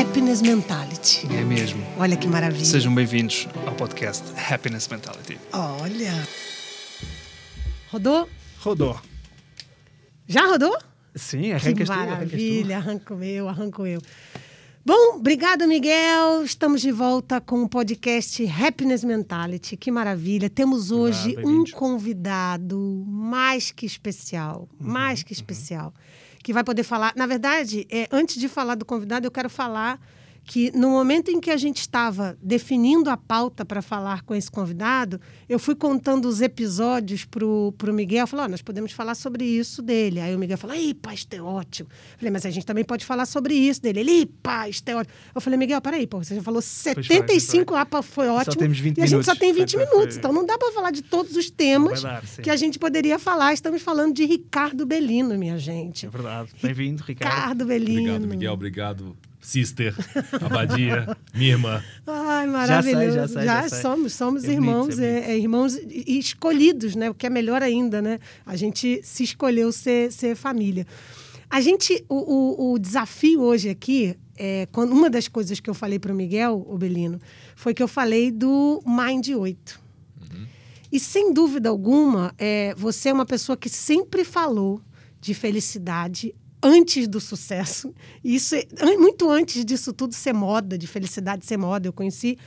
Happiness Mentality. É mesmo. Olha que maravilha. Sejam bem-vindos ao podcast Happiness Mentality. Olha. Rodou? Rodou. Já rodou? Sim, que tu, arrancas tu. maravilha, arranco eu, arranco eu. Bom, obrigado, Miguel. Estamos de volta com o podcast Happiness Mentality. Que maravilha. Temos hoje um bem-vindos. convidado mais que especial, mais que especial, que vai poder falar. Na verdade, é, antes de falar do convidado, eu quero falar que no momento em que a gente estava definindo a pauta para falar com esse convidado, eu fui contando os episódios pro, pro Miguel. Falei, ó, nós podemos falar sobre isso dele. Aí o Miguel falou, ih, pá, isso é ótimo. Falei, mas a gente também pode falar sobre isso dele. Ele, ih, pá, isso é ótimo. Eu falei, Miguel, peraí, pô, você já falou 75, ah, pá, foi ótimo. temos 20 e a gente só minutos. tem 20 Foi- minutos, foi- então não dá para falar de todos os temas dar, que a gente poderia falar. Estamos falando de Ricardo Bellino, minha gente. É verdade. Bem-vindo, Ricardo. Ricardo Bellino. Obrigado, Miguel. Obrigado, Sister, Abadia, minha irmã. Ai, maravilhoso. já sei, já sei. somos, somos É irmãos, é é, é irmãos escolhidos, né? O que é melhor ainda, né? A gente se escolheu ser, ser família. A gente, o, o, o desafio hoje aqui, é, quando, uma das coisas que eu falei para o Miguel, o Belino, foi que eu falei do Mind 8. E sem dúvida alguma, é, você é uma pessoa que sempre falou de felicidade antes do sucesso. Isso é, muito antes disso tudo ser moda, de felicidade ser moda. Eu conheci